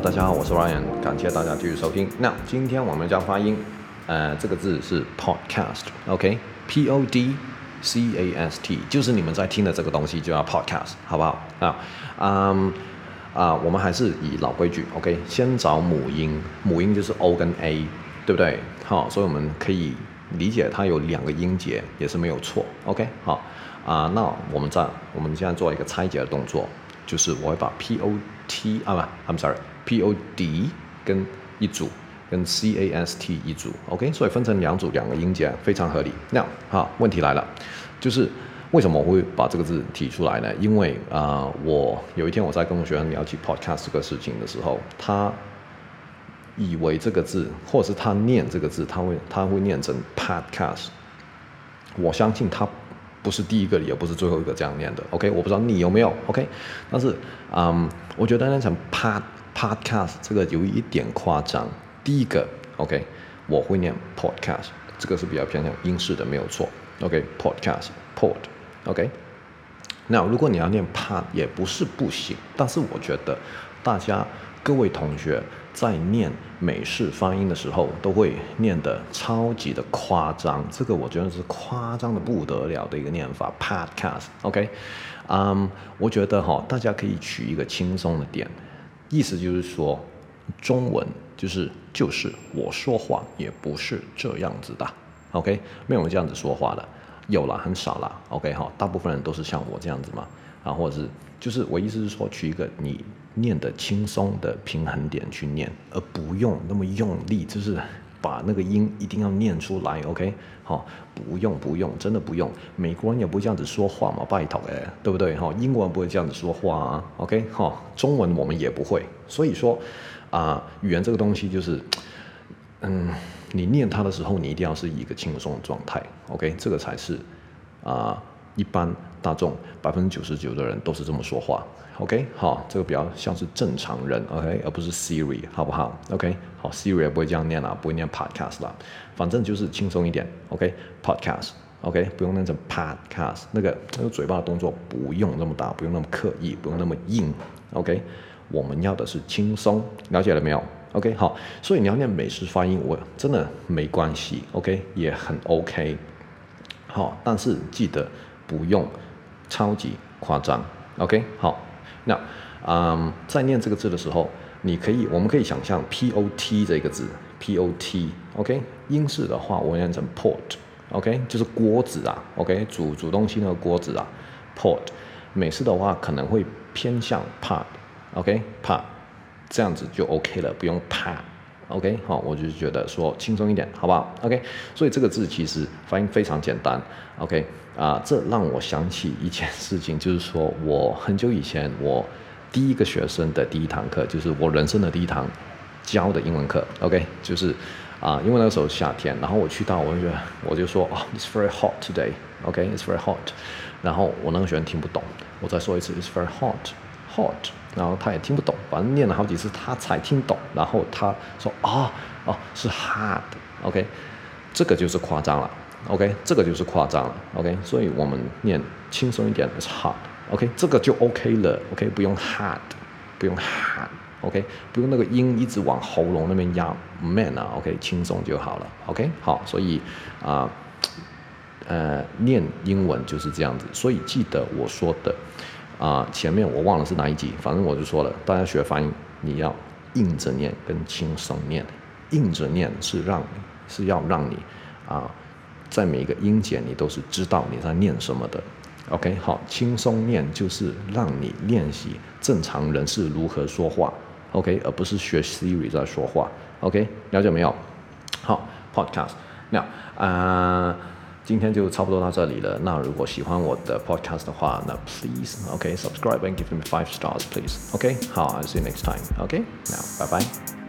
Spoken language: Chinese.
大家好，我是 Ryan，感谢大家继续收听。那今天我们将发音，呃，这个字是 podcast，OK，P O D C A S T，就是你们在听的这个东西就叫 podcast，好不好？啊，嗯，啊，我们还是以老规矩，OK，先找母音，母音就是 O 跟 A，对不对？好，所以我们可以理解它有两个音节，也是没有错，OK，好，啊，那我们在我们现在做一个拆解的动作。就是我会把 P O T 啊不，I'm sorry p o d 跟一组，跟 C A S T 一组，OK，所以分成两组，两个音节非常合理。那好，问题来了，就是为什么我会把这个字提出来呢？因为啊、我有一天我在跟我学生聊起 podcast 这个事情的时候，他以为这个字，或者是他念这个字，他会他会念成 podcast，我相信他。不是第一个，也不是最后一个这样念的，OK？我不知道你有没有，OK？但是，嗯，我觉得念成 pod podcast 这个有一点夸张。第一个，OK？我会念 podcast，这个是比较偏向英式的，没有错，OK？podcast，pod，OK？那如果你要念 pod 也不是不行，但是我觉得大家各位同学。在念美式发音的时候，都会念得超级的夸张，这个我觉得是夸张的不得了的一个念法。Podcast，OK，嗯我觉得哈，大家可以取一个轻松的点，意思就是说，中文就是就是我说话也不是这样子的，OK，没有这样子说话的，有了很少了，OK 哈，大部分人都是像我这样子嘛，啊，或者是就是我意思是说，取一个你。念的轻松的平衡点去念，而不用那么用力，就是把那个音一定要念出来，OK？好，不用不用，真的不用。美国人也不会这样子说话嘛，拜托哎，对不对？哈，英国人不会这样子说话啊，OK？好，中文我们也不会，所以说啊，语言这个东西就是，嗯，你念它的时候，你一定要是一个轻松的状态，OK？这个才是啊。一般大众百分之九十九的人都是这么说话，OK，好，这个比较像是正常人，OK，而不是 Siri，好不好？OK，好，Siri 也不会这样念啦，不会念 Podcast 啦，反正就是轻松一点，OK，Podcast，OK，不用念成 Podcast，那个那个嘴巴的动作不用那么大，不用那么刻意，不用那么硬，OK，我们要的是轻松，了解了没有？OK，好，所以你要念美式发音，我真的没关系，OK，也很 OK，好，但是记得。不用超级夸张，OK，好，那嗯，在念这个字的时候，你可以，我们可以想象 P O T 这个字，P O T，OK，英式的话我念成 pot，OK，就是锅子啊，OK，煮煮东西那个锅子啊，pot，美式的话可能会偏向 pot，OK，pot，这样子就 OK 了，不用 pa。OK，好，我就觉得说轻松一点，好不好？OK，所以这个字其实发音非常简单。OK，啊、这让我想起一件事情，就是说我很久以前我第一个学生的第一堂课，就是我人生的第一堂教的英文课。OK，就是啊、因为那个时候夏天，然后我去到，我就觉得我就说啊、，It's very hot today。OK，It's very hot。然后我那个学生听不懂，我再说一次，It's very hot，hot。然后他也听不懂，反正念了好几次他才听懂。然后他说：“哦哦，是 hard，OK，这个就是夸张了，OK，这个就是夸张了，OK。所以我们念轻松一点是 hard，OK，这个就 OK 了，OK，不用 hard，不用 hard，OK，不用那个音一直往喉咙那边压，man 啊，OK，轻松就好了，OK，好，所以啊，呃，念英文就是这样子，所以记得我说的。”啊，前面我忘了是哪一集，反正我就说了，大家学发音，你要硬着念跟轻松念，硬着念是让是要让你啊，在每一个音节你都是知道你在念什么的，OK，好，轻松念就是让你练习正常人是如何说话，OK，而不是学 Siri 在说话，OK，了解没有？好，Podcast，那啊。今天就差不多到这里了。那如果喜欢我的 podcast 的话，那 please OK subscribe and give me five stars please OK 好，I'll see you next time OK now bye bye。